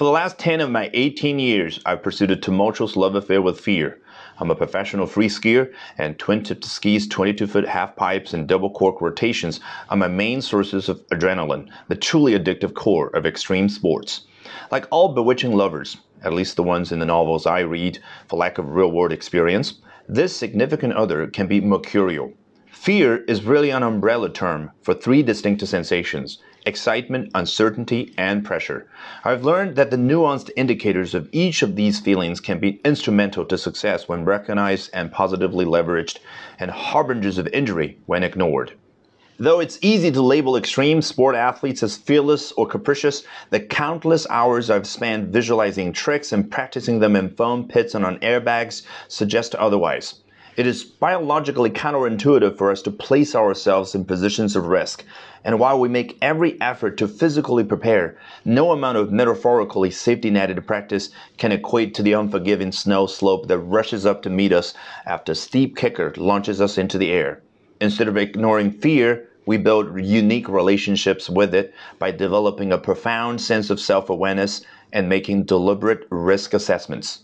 For the last 10 of my 18 years, I've pursued a tumultuous love affair with fear. I'm a professional free skier, and twin tipped skis, 22 foot half pipes, and double cork rotations are my main sources of adrenaline, the truly addictive core of extreme sports. Like all bewitching lovers, at least the ones in the novels I read for lack of real world experience, this significant other can be mercurial. Fear is really an umbrella term for three distinct sensations excitement, uncertainty, and pressure. I've learned that the nuanced indicators of each of these feelings can be instrumental to success when recognized and positively leveraged, and harbingers of injury when ignored. Though it's easy to label extreme sport athletes as fearless or capricious, the countless hours I've spent visualizing tricks and practicing them in foam pits and on airbags suggest otherwise. It is biologically counterintuitive for us to place ourselves in positions of risk. And while we make every effort to physically prepare, no amount of metaphorically safety netted practice can equate to the unforgiving snow slope that rushes up to meet us after steep kicker launches us into the air. Instead of ignoring fear, we build unique relationships with it by developing a profound sense of self awareness and making deliberate risk assessments.